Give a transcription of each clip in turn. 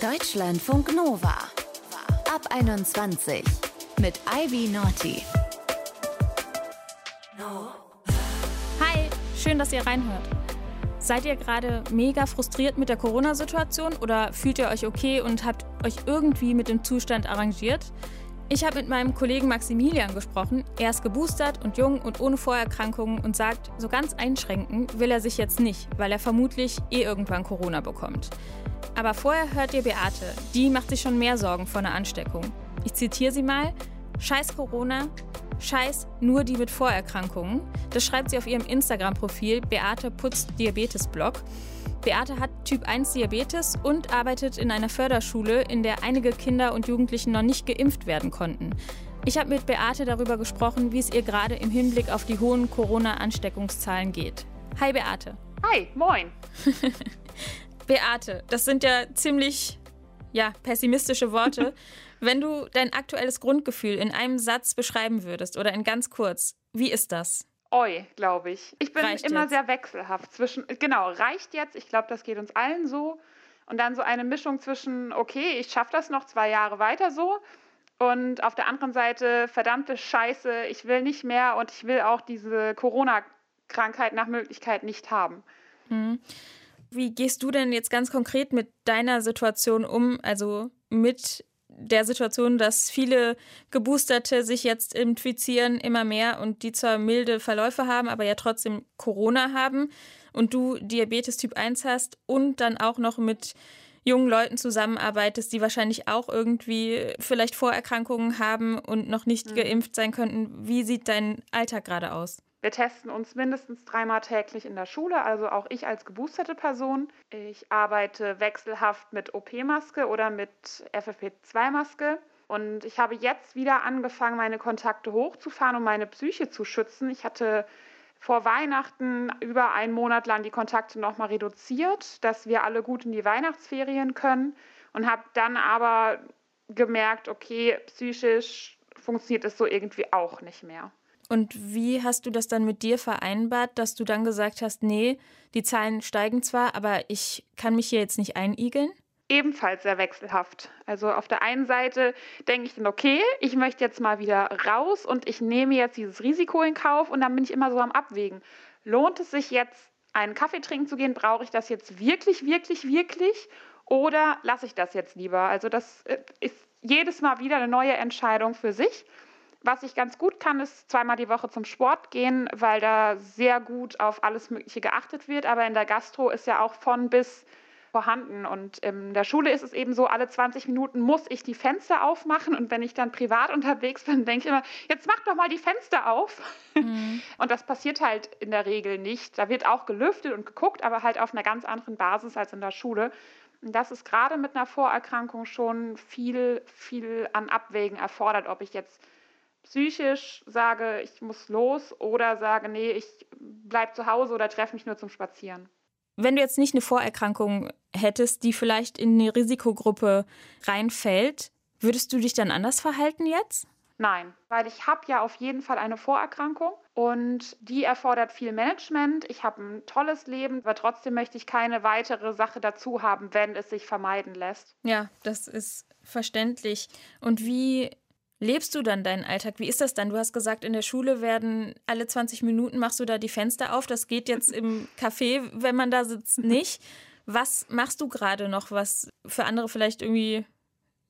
Deutschlandfunk Nova. Ab 21 mit Ivy Naughty. Hi, schön, dass ihr reinhört. Seid ihr gerade mega frustriert mit der Corona-Situation oder fühlt ihr euch okay und habt euch irgendwie mit dem Zustand arrangiert? Ich habe mit meinem Kollegen Maximilian gesprochen. Er ist geboostert und jung und ohne Vorerkrankungen und sagt, so ganz einschränken will er sich jetzt nicht, weil er vermutlich eh irgendwann Corona bekommt. Aber vorher hört ihr Beate. Die macht sich schon mehr Sorgen vor einer Ansteckung. Ich zitiere sie mal. Scheiß Corona, scheiß nur die mit Vorerkrankungen. Das schreibt sie auf ihrem Instagram-Profil Beate Putz Diabetes Blog. Beate hat Typ 1 Diabetes und arbeitet in einer Förderschule, in der einige Kinder und Jugendlichen noch nicht geimpft werden konnten. Ich habe mit Beate darüber gesprochen, wie es ihr gerade im Hinblick auf die hohen Corona-Ansteckungszahlen geht. Hi Beate. Hi, moin. Beate, das sind ja ziemlich ja, pessimistische Worte. Wenn du dein aktuelles Grundgefühl in einem Satz beschreiben würdest oder in ganz kurz, wie ist das? Oi, glaube ich. Ich bin Reicht immer jetzt. sehr wechselhaft zwischen, genau, reicht jetzt, ich glaube, das geht uns allen so. Und dann so eine Mischung zwischen, okay, ich schaffe das noch zwei Jahre weiter so. Und auf der anderen Seite, verdammte Scheiße, ich will nicht mehr und ich will auch diese Corona-Krankheit nach Möglichkeit nicht haben. Wie gehst du denn jetzt ganz konkret mit deiner Situation um, also mit der Situation, dass viele Geboosterte sich jetzt infizieren, immer mehr und die zwar milde Verläufe haben, aber ja trotzdem Corona haben und du Diabetes Typ 1 hast und dann auch noch mit jungen Leuten zusammenarbeitest, die wahrscheinlich auch irgendwie vielleicht Vorerkrankungen haben und noch nicht geimpft sein könnten. Wie sieht dein Alltag gerade aus? Wir testen uns mindestens dreimal täglich in der Schule, also auch ich als geboosterte Person. Ich arbeite wechselhaft mit OP-Maske oder mit FFP2-Maske. Und ich habe jetzt wieder angefangen, meine Kontakte hochzufahren, um meine Psyche zu schützen. Ich hatte vor Weihnachten über einen Monat lang die Kontakte nochmal reduziert, dass wir alle gut in die Weihnachtsferien können. Und habe dann aber gemerkt, okay, psychisch funktioniert es so irgendwie auch nicht mehr. Und wie hast du das dann mit dir vereinbart, dass du dann gesagt hast, nee, die Zahlen steigen zwar, aber ich kann mich hier jetzt nicht einigeln? ebenfalls sehr wechselhaft. Also auf der einen Seite denke ich dann, okay, ich möchte jetzt mal wieder raus und ich nehme jetzt dieses Risiko in Kauf und dann bin ich immer so am Abwägen. Lohnt es sich jetzt, einen Kaffee trinken zu gehen? Brauche ich das jetzt wirklich, wirklich, wirklich? Oder lasse ich das jetzt lieber? Also das äh, ist jedes Mal wieder eine neue Entscheidung für sich. Was ich ganz gut kann, ist zweimal die Woche zum Sport gehen, weil da sehr gut auf alles Mögliche geachtet wird. Aber in der Gastro ist ja auch von bis vorhanden. Und in der Schule ist es eben so, alle 20 Minuten muss ich die Fenster aufmachen. Und wenn ich dann privat unterwegs bin, denke ich immer, jetzt mach doch mal die Fenster auf. Und das passiert halt in der Regel nicht. Da wird auch gelüftet und geguckt, aber halt auf einer ganz anderen Basis als in der Schule. Und das ist gerade mit einer Vorerkrankung schon viel, viel an Abwägen erfordert, ob ich jetzt psychisch sage, ich muss los oder sage, nee, ich bleib zu Hause oder treffe mich nur zum Spazieren. Wenn du jetzt nicht eine Vorerkrankung hättest, die vielleicht in eine Risikogruppe reinfällt, würdest du dich dann anders verhalten jetzt? Nein, weil ich habe ja auf jeden Fall eine Vorerkrankung und die erfordert viel Management. Ich habe ein tolles Leben, aber trotzdem möchte ich keine weitere Sache dazu haben, wenn es sich vermeiden lässt. Ja, das ist verständlich. Und wie lebst du dann deinen Alltag? Wie ist das dann? Du hast gesagt, in der Schule werden alle 20 Minuten machst du da die Fenster auf. Das geht jetzt im Café, wenn man da sitzt, nicht. Was machst du gerade noch, was für andere vielleicht irgendwie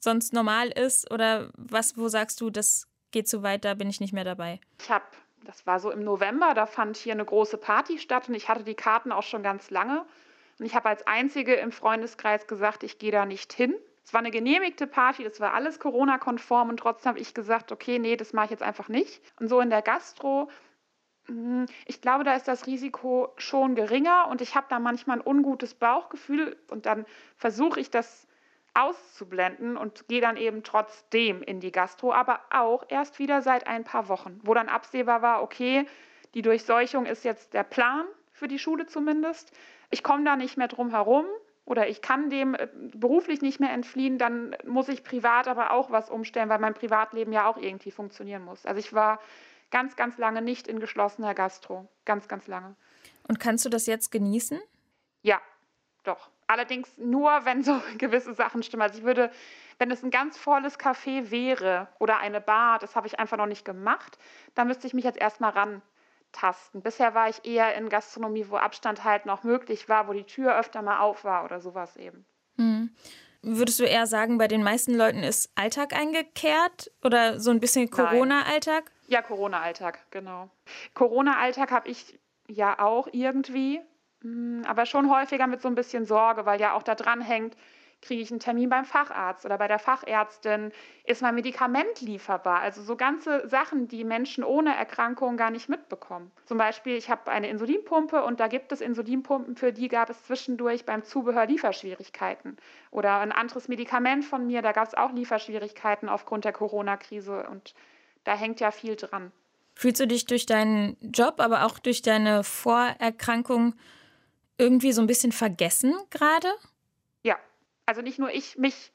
sonst normal ist? Oder was, wo sagst du, das geht zu weit, da bin ich nicht mehr dabei? Ich habe, das war so im November, da fand hier eine große Party statt und ich hatte die Karten auch schon ganz lange. Und ich habe als Einzige im Freundeskreis gesagt, ich gehe da nicht hin. Es war eine genehmigte Party, das war alles Corona-konform und trotzdem habe ich gesagt, okay, nee, das mache ich jetzt einfach nicht. Und so in der Gastro, mh, ich glaube, da ist das Risiko schon geringer und ich habe da manchmal ein ungutes Bauchgefühl und dann versuche ich das auszublenden und gehe dann eben trotzdem in die Gastro, aber auch erst wieder seit ein paar Wochen, wo dann absehbar war, okay, die Durchseuchung ist jetzt der Plan für die Schule zumindest. Ich komme da nicht mehr drum herum oder ich kann dem äh, beruflich nicht mehr entfliehen, dann muss ich privat aber auch was umstellen, weil mein Privatleben ja auch irgendwie funktionieren muss. Also ich war ganz, ganz lange nicht in geschlossener Gastro. Ganz, ganz lange. Und kannst du das jetzt genießen? Ja, doch. Allerdings nur, wenn so gewisse Sachen stimmen. Also ich würde, wenn es ein ganz volles Café wäre oder eine Bar, das habe ich einfach noch nicht gemacht, da müsste ich mich jetzt erstmal rantasten. Bisher war ich eher in Gastronomie, wo Abstand halt noch möglich war, wo die Tür öfter mal auf war oder sowas eben. Hm. Würdest du eher sagen, bei den meisten Leuten ist Alltag eingekehrt oder so ein bisschen Corona-Alltag? Ja, Corona-Alltag, genau. Corona-Alltag habe ich ja auch irgendwie. Hm, aber schon häufiger mit so ein bisschen Sorge, weil ja auch da dran hängt, kriege ich einen Termin beim Facharzt oder bei der Fachärztin, ist mein Medikament lieferbar? Also so ganze Sachen, die Menschen ohne Erkrankung gar nicht mitbekommen. Zum Beispiel, ich habe eine Insulinpumpe und da gibt es Insulinpumpen, für die gab es zwischendurch beim Zubehör Lieferschwierigkeiten. Oder ein anderes Medikament von mir, da gab es auch Lieferschwierigkeiten aufgrund der Corona-Krise und da hängt ja viel dran. Fühlst du dich durch deinen Job, aber auch durch deine Vorerkrankung irgendwie so ein bisschen vergessen gerade? Also nicht nur ich mich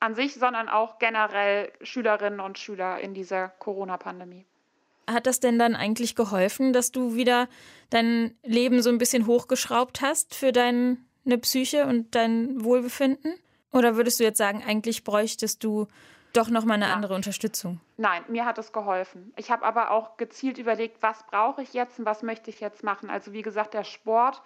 an sich, sondern auch generell Schülerinnen und Schüler in dieser Corona-Pandemie. Hat das denn dann eigentlich geholfen, dass du wieder dein Leben so ein bisschen hochgeschraubt hast für deine Psyche und dein Wohlbefinden? Oder würdest du jetzt sagen, eigentlich bräuchtest du doch noch mal eine ja. andere Unterstützung? Nein, mir hat es geholfen. Ich habe aber auch gezielt überlegt, was brauche ich jetzt und was möchte ich jetzt machen. Also wie gesagt, der Sport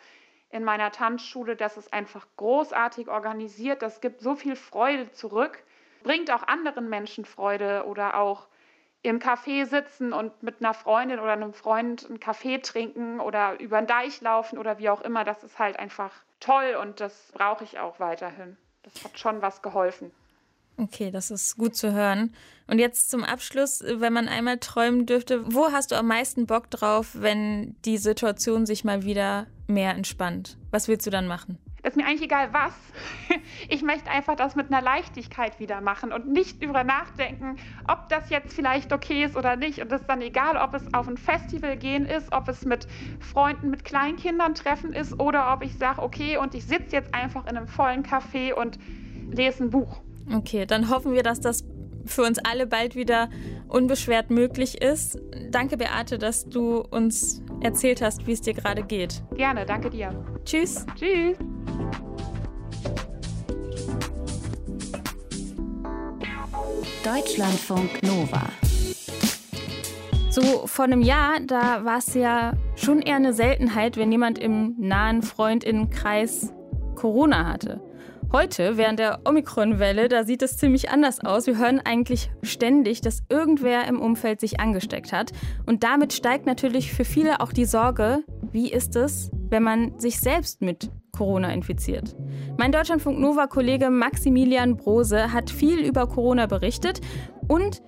in meiner Tanzschule, das ist einfach großartig organisiert, das gibt so viel Freude zurück, bringt auch anderen Menschen Freude oder auch im Café sitzen und mit einer Freundin oder einem Freund einen Kaffee trinken oder über den Deich laufen oder wie auch immer, das ist halt einfach toll und das brauche ich auch weiterhin. Das hat schon was geholfen. Okay, das ist gut zu hören. Und jetzt zum Abschluss, wenn man einmal träumen dürfte, wo hast du am meisten Bock drauf, wenn die Situation sich mal wieder mehr entspannt? Was willst du dann machen? Das ist mir eigentlich egal was. Ich möchte einfach das mit einer Leichtigkeit wieder machen und nicht über nachdenken, ob das jetzt vielleicht okay ist oder nicht. Und es ist dann egal, ob es auf ein Festival gehen ist, ob es mit Freunden, mit Kleinkindern treffen ist oder ob ich sage, okay, und ich sitze jetzt einfach in einem vollen Café und lese ein Buch. Okay, dann hoffen wir, dass das für uns alle bald wieder unbeschwert möglich ist. Danke, Beate, dass du uns erzählt hast, wie es dir gerade geht. Gerne, danke dir. Tschüss. Tschüss. Deutschlandfunk Nova. So vor einem Jahr, da war es ja schon eher eine Seltenheit, wenn jemand im nahen Freundinnenkreis Corona hatte. Heute, während der Omikron-Welle, da sieht es ziemlich anders aus. Wir hören eigentlich ständig, dass irgendwer im Umfeld sich angesteckt hat. Und damit steigt natürlich für viele auch die Sorge, wie ist es, wenn man sich selbst mit Corona infiziert. Mein Deutschlandfunk Nova-Kollege Maximilian Brose hat viel über Corona berichtet und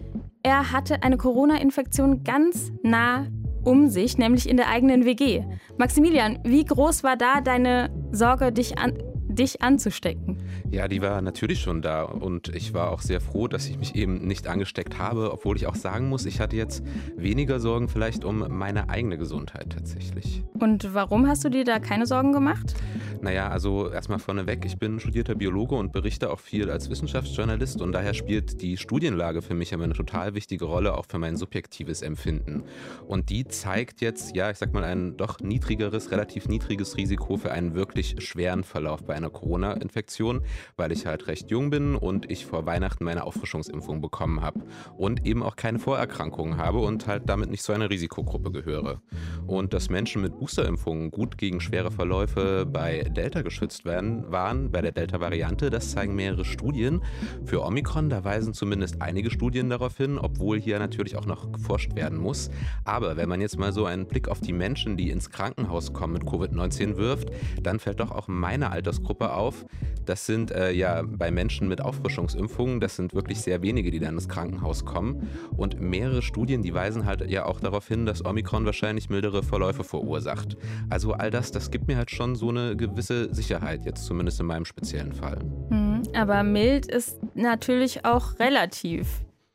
er hatte eine Corona-Infektion ganz nah um sich, nämlich in der eigenen WG. Maximilian, wie groß war da deine Sorge, dich an, dich anzustecken? Ja, die war natürlich schon da und ich war auch sehr froh, dass ich mich eben nicht angesteckt habe, obwohl ich auch sagen muss, ich hatte jetzt weniger Sorgen vielleicht um meine eigene Gesundheit tatsächlich. Und warum hast du dir da keine Sorgen gemacht? Naja, also erstmal vorneweg, ich bin studierter Biologe und berichte auch viel als Wissenschaftsjournalist und daher spielt die Studienlage für mich aber eine total wichtige Rolle, auch für mein subjektives Empfinden. Und die zeigt jetzt, ja, ich sag mal, ein doch niedrigeres, relativ niedriges Risiko für einen wirklich schweren Verlauf bei einer Corona-Infektion, weil ich halt recht jung bin und ich vor Weihnachten meine Auffrischungsimpfung bekommen habe und eben auch keine Vorerkrankungen habe und halt damit nicht zu einer Risikogruppe gehöre. Und dass Menschen mit Boosterimpfungen gut gegen schwere Verläufe bei Delta geschützt werden, waren, bei der Delta-Variante, das zeigen mehrere Studien. Für Omikron, da weisen zumindest einige Studien darauf hin, obwohl hier natürlich auch noch geforscht werden muss. Aber wenn man jetzt mal so einen Blick auf die Menschen, die ins Krankenhaus kommen mit Covid-19 wirft, dann fällt doch auch meine Altersgruppe auf. Das sind äh, ja bei Menschen mit Auffrischungsimpfungen, das sind wirklich sehr wenige, die dann ins Krankenhaus kommen. Und mehrere Studien, die weisen halt ja auch darauf hin, dass Omikron wahrscheinlich mildere Verläufe verursacht. Also all das, das gibt mir halt schon so eine gewisse Sicherheit, jetzt zumindest in meinem speziellen Fall. Mhm, aber mild ist natürlich auch relativ.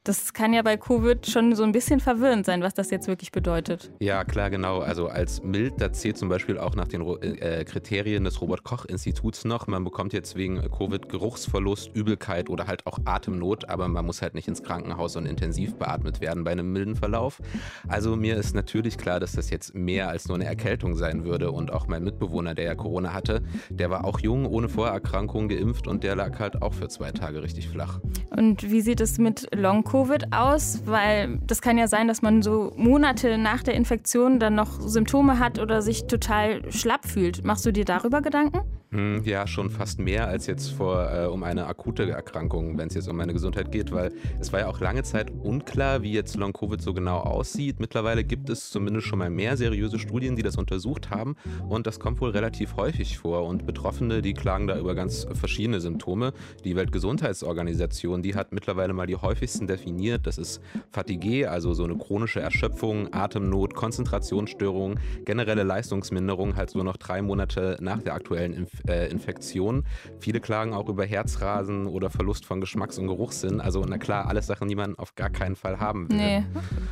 Das kann ja bei Covid schon so ein bisschen verwirrend sein, was das jetzt wirklich bedeutet. Ja, klar, genau. Also als mild, da zählt zum Beispiel auch nach den äh, Kriterien des Robert-Koch-Instituts noch. Man bekommt jetzt wegen Covid Geruchsverlust, Übelkeit oder halt auch Atemnot, aber man muss halt nicht ins Krankenhaus und intensiv beatmet werden bei einem milden Verlauf. Also mir ist natürlich klar, dass das jetzt mehr als nur eine Erkältung sein würde. Und auch mein Mitbewohner, der ja Corona hatte, der war auch jung, ohne Vorerkrankung geimpft und der lag halt auch für zwei Tage richtig flach. Und wie sieht es mit Long-Covid Covid aus? Weil das kann ja sein, dass man so Monate nach der Infektion dann noch Symptome hat oder sich total schlapp fühlt. Machst du dir darüber Gedanken? Hm, ja, schon fast mehr als jetzt vor äh, um eine akute Erkrankung, wenn es jetzt um meine Gesundheit geht, weil es war ja auch lange Zeit unklar, wie jetzt Long Covid so genau aussieht. Mittlerweile gibt es zumindest schon mal mehr seriöse Studien, die das untersucht haben und das kommt wohl relativ häufig vor und Betroffene, die klagen da über ganz verschiedene Symptome. Die Weltgesundheitsorganisation, die hat mittlerweile mal die häufigsten definiert. Das ist Fatigue, also so eine chronische Erschöpfung, Atemnot, Konzentrationsstörung, generelle Leistungsminderung, halt so noch drei Monate nach der aktuellen Impfung äh, Infektionen. Viele klagen auch über Herzrasen oder Verlust von Geschmacks- und Geruchssinn. Also, na klar, alles Sachen, die man auf gar keinen Fall haben will. Nee,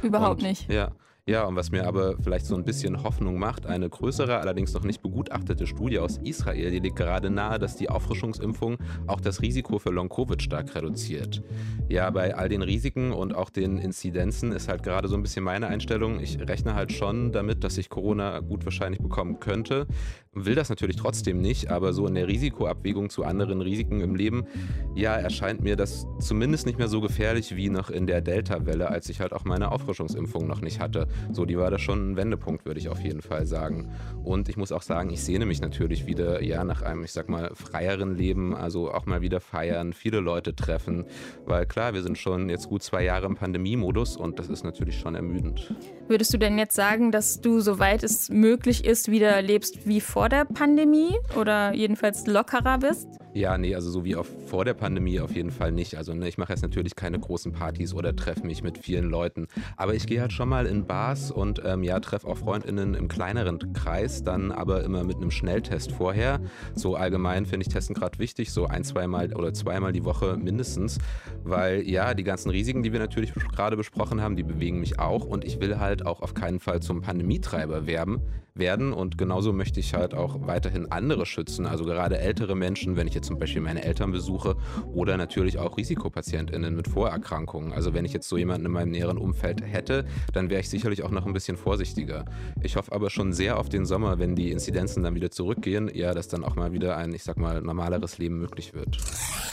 überhaupt und, nicht. Ja. Ja, und was mir aber vielleicht so ein bisschen Hoffnung macht, eine größere, allerdings noch nicht begutachtete Studie aus Israel, die legt gerade nahe, dass die Auffrischungsimpfung auch das Risiko für Long-Covid stark reduziert. Ja, bei all den Risiken und auch den Inzidenzen ist halt gerade so ein bisschen meine Einstellung. Ich rechne halt schon damit, dass ich Corona gut wahrscheinlich bekommen könnte. Will das natürlich trotzdem nicht, aber so in der Risikoabwägung zu anderen Risiken im Leben, ja, erscheint mir das zumindest nicht mehr so gefährlich wie noch in der Delta-Welle, als ich halt auch meine Auffrischungsimpfung noch nicht hatte. So, die war da schon ein Wendepunkt, würde ich auf jeden Fall sagen. Und ich muss auch sagen, ich sehne mich natürlich wieder, ja, nach einem, ich sag mal, freieren Leben, also auch mal wieder feiern, viele Leute treffen, weil klar, wir sind schon jetzt gut zwei Jahre im Pandemiemodus und das ist natürlich schon ermüdend. Würdest du denn jetzt sagen, dass du, soweit es möglich ist, wieder lebst wie vor der Pandemie oder jedenfalls lockerer bist? Ja, nee, also so wie auf, vor der Pandemie auf jeden Fall nicht. Also ne, ich mache jetzt natürlich keine großen Partys oder treffe mich mit vielen Leuten. Aber ich gehe halt schon mal in Bars und ähm, ja, treffe auch FreundInnen im kleineren Kreis, dann aber immer mit einem Schnelltest vorher. So allgemein finde ich Testen gerade wichtig, so ein, zweimal oder zweimal die Woche mindestens. Weil ja, die ganzen Risiken, die wir natürlich gerade besprochen haben, die bewegen mich auch und ich will halt auch auf keinen Fall zum Pandemietreiber werben werden. Und genauso möchte ich halt auch weiterhin andere schützen, also gerade ältere Menschen, wenn ich jetzt zum Beispiel meine Eltern besuche oder natürlich auch Risikopatientinnen mit Vorerkrankungen. Also wenn ich jetzt so jemanden in meinem näheren Umfeld hätte, dann wäre ich sicherlich auch noch ein bisschen vorsichtiger. Ich hoffe aber schon sehr auf den Sommer, wenn die Inzidenzen dann wieder zurückgehen, ja, dass dann auch mal wieder ein, ich sag mal, normaleres Leben möglich wird.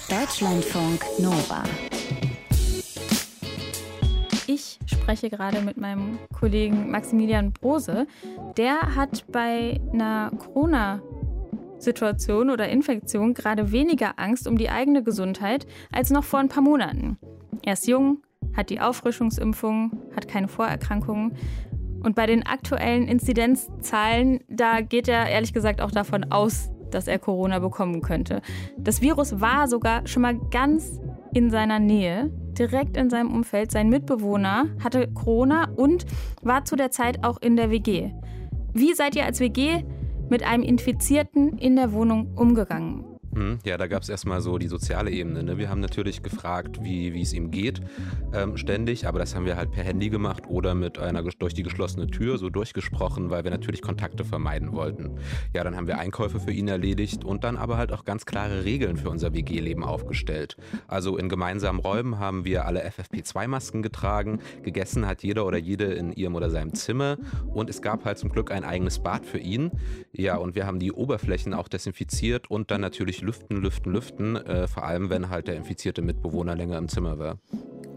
Deutschlandfunk Nova spreche gerade mit meinem Kollegen Maximilian Brose. Der hat bei einer Corona- Situation oder Infektion gerade weniger Angst um die eigene Gesundheit als noch vor ein paar Monaten. Er ist jung, hat die Auffrischungsimpfung, hat keine Vorerkrankungen. Und bei den aktuellen Inzidenzzahlen, da geht er ehrlich gesagt auch davon aus, dass er Corona bekommen könnte. Das Virus war sogar schon mal ganz in seiner Nähe, direkt in seinem Umfeld. Sein Mitbewohner hatte Corona und war zu der Zeit auch in der WG. Wie seid ihr als WG mit einem Infizierten in der Wohnung umgegangen? Hm, ja, da gab es erstmal so die soziale Ebene. Ne? Wir haben natürlich gefragt, wie, wie es ihm geht, ähm, ständig, aber das haben wir halt per Handy gemacht oder mit einer durch die geschlossene Tür so durchgesprochen, weil wir natürlich Kontakte vermeiden wollten. Ja, dann haben wir Einkäufe für ihn erledigt und dann aber halt auch ganz klare Regeln für unser WG-Leben aufgestellt. Also in gemeinsamen Räumen haben wir alle FFP2-Masken getragen, gegessen hat jeder oder jede in ihrem oder seinem Zimmer und es gab halt zum Glück ein eigenes Bad für ihn. Ja, und wir haben die Oberflächen auch desinfiziert und dann natürlich lüften, lüften, lüften, äh, vor allem wenn halt der infizierte Mitbewohner länger im Zimmer war.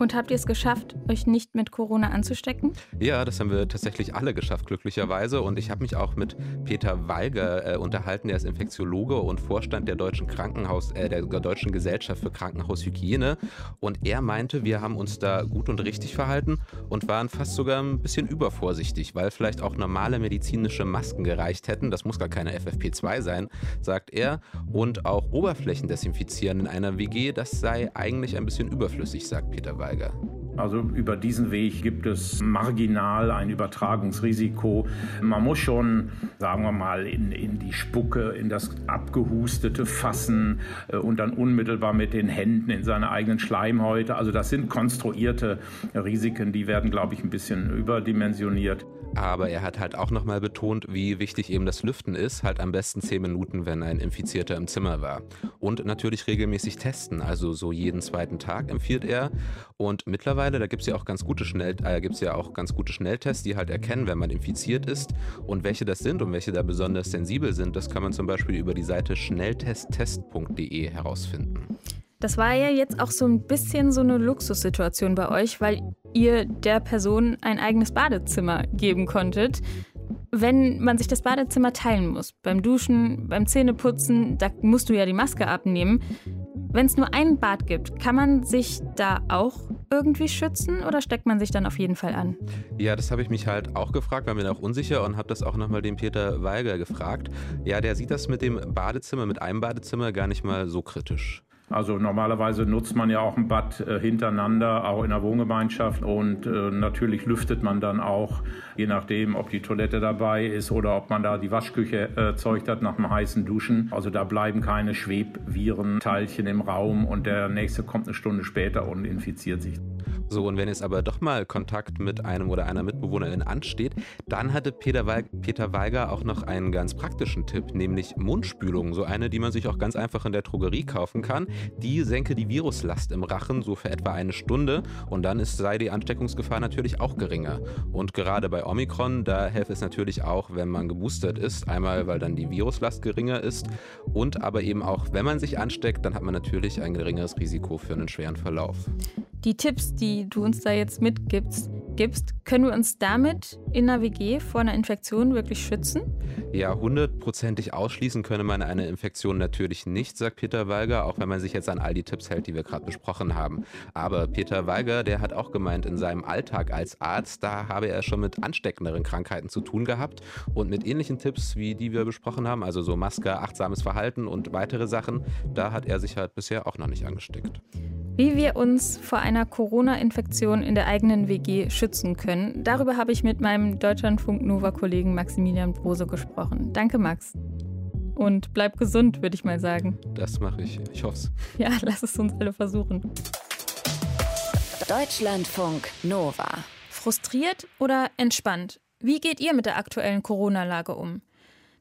Und habt ihr es geschafft, euch nicht mit Corona anzustecken? Ja, das haben wir tatsächlich alle geschafft, glücklicherweise. Und ich habe mich auch mit Peter Walger äh, unterhalten, der ist Infektiologe und Vorstand der deutschen Krankenhaus, äh, der deutschen Gesellschaft für Krankenhaushygiene. Und er meinte, wir haben uns da gut und richtig verhalten und waren fast sogar ein bisschen übervorsichtig, weil vielleicht auch normale medizinische Masken gereicht hätten. Das muss gar keine FFP2 sein, sagt er. Und auch Oberflächen desinfizieren in einer WG, das sei eigentlich ein bisschen überflüssig, sagt Peter Walger. Also über diesen Weg gibt es marginal ein Übertragungsrisiko. Man muss schon, sagen wir mal, in, in die Spucke, in das Abgehustete fassen äh, und dann unmittelbar mit den Händen in seine eigenen Schleimhäute. Also das sind konstruierte Risiken, die werden, glaube ich, ein bisschen überdimensioniert. Aber er hat halt auch nochmal betont, wie wichtig eben das Lüften ist, halt am besten zehn Minuten, wenn ein Infizierter im Zimmer war. Und natürlich regelmäßig testen, also so jeden zweiten Tag empfiehlt er. Und mittlerweile, da gibt es ja auch ganz gute äh, ja auch ganz gute Schnelltests, die halt erkennen, wenn man infiziert ist. Und welche das sind und welche da besonders sensibel sind, das kann man zum Beispiel über die Seite schnelltesttest.de herausfinden. Das war ja jetzt auch so ein bisschen so eine Luxussituation bei euch, weil ihr der Person ein eigenes Badezimmer geben konntet. Wenn man sich das Badezimmer teilen muss, beim Duschen, beim Zähneputzen, da musst du ja die Maske abnehmen. Wenn es nur ein Bad gibt, kann man sich da auch irgendwie schützen oder steckt man sich dann auf jeden Fall an? Ja, das habe ich mich halt auch gefragt, war mir auch unsicher und habe das auch nochmal den Peter Weiger gefragt. Ja, der sieht das mit dem Badezimmer, mit einem Badezimmer gar nicht mal so kritisch. Also normalerweise nutzt man ja auch ein Bad äh, hintereinander, auch in der Wohngemeinschaft. Und äh, natürlich lüftet man dann auch, je nachdem, ob die Toilette dabei ist oder ob man da die Waschküche erzeugt hat nach einem heißen Duschen. Also da bleiben keine Schwebvirenteilchen im Raum und der nächste kommt eine Stunde später und infiziert sich. So, und wenn jetzt aber doch mal Kontakt mit einem oder einer Mitbewohnerin ansteht, dann hatte Peter, Weig Peter Weiger auch noch einen ganz praktischen Tipp, nämlich Mundspülung. So eine, die man sich auch ganz einfach in der Drogerie kaufen kann. Die senke die Viruslast im Rachen so für etwa eine Stunde und dann ist, sei die Ansteckungsgefahr natürlich auch geringer. Und gerade bei Omikron, da helfe es natürlich auch, wenn man geboostert ist. Einmal, weil dann die Viruslast geringer ist und aber eben auch, wenn man sich ansteckt, dann hat man natürlich ein geringeres Risiko für einen schweren Verlauf. Die Tipps, die du uns da jetzt mitgibst, gibst, können wir uns damit in der WG vor einer Infektion wirklich schützen? Ja, hundertprozentig ausschließen könne man eine Infektion natürlich nicht, sagt Peter Weiger, auch wenn man sich jetzt an all die Tipps hält, die wir gerade besprochen haben. Aber Peter Weiger, der hat auch gemeint, in seinem Alltag als Arzt, da habe er schon mit ansteckenderen Krankheiten zu tun gehabt und mit ähnlichen Tipps, wie die wir besprochen haben, also so Maske, achtsames Verhalten und weitere Sachen, da hat er sich halt bisher auch noch nicht angesteckt. Wie wir uns vor einer Corona-Infektion in der eigenen WG schützen können, darüber habe ich mit meinem Deutschlandfunk Nova-Kollegen Maximilian Brose gesprochen. Danke, Max. Und bleib gesund, würde ich mal sagen. Das mache ich. Ich hoffe es. Ja, lass es uns alle versuchen. Deutschlandfunk Nova. Frustriert oder entspannt? Wie geht ihr mit der aktuellen Corona-Lage um?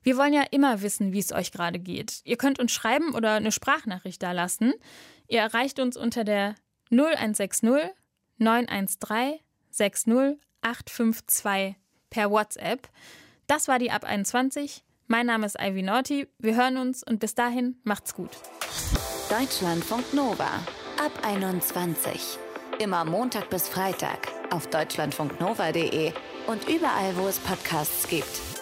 Wir wollen ja immer wissen, wie es euch gerade geht. Ihr könnt uns schreiben oder eine Sprachnachricht da lassen. Ihr erreicht uns unter der 0160 913 60 852 per WhatsApp. Das war die Ab 21. Mein Name ist Ivy Naughty. Wir hören uns und bis dahin macht's gut. Deutschlandfunk Nova. Ab 21. Immer Montag bis Freitag auf deutschlandfunknova.de und überall, wo es Podcasts gibt.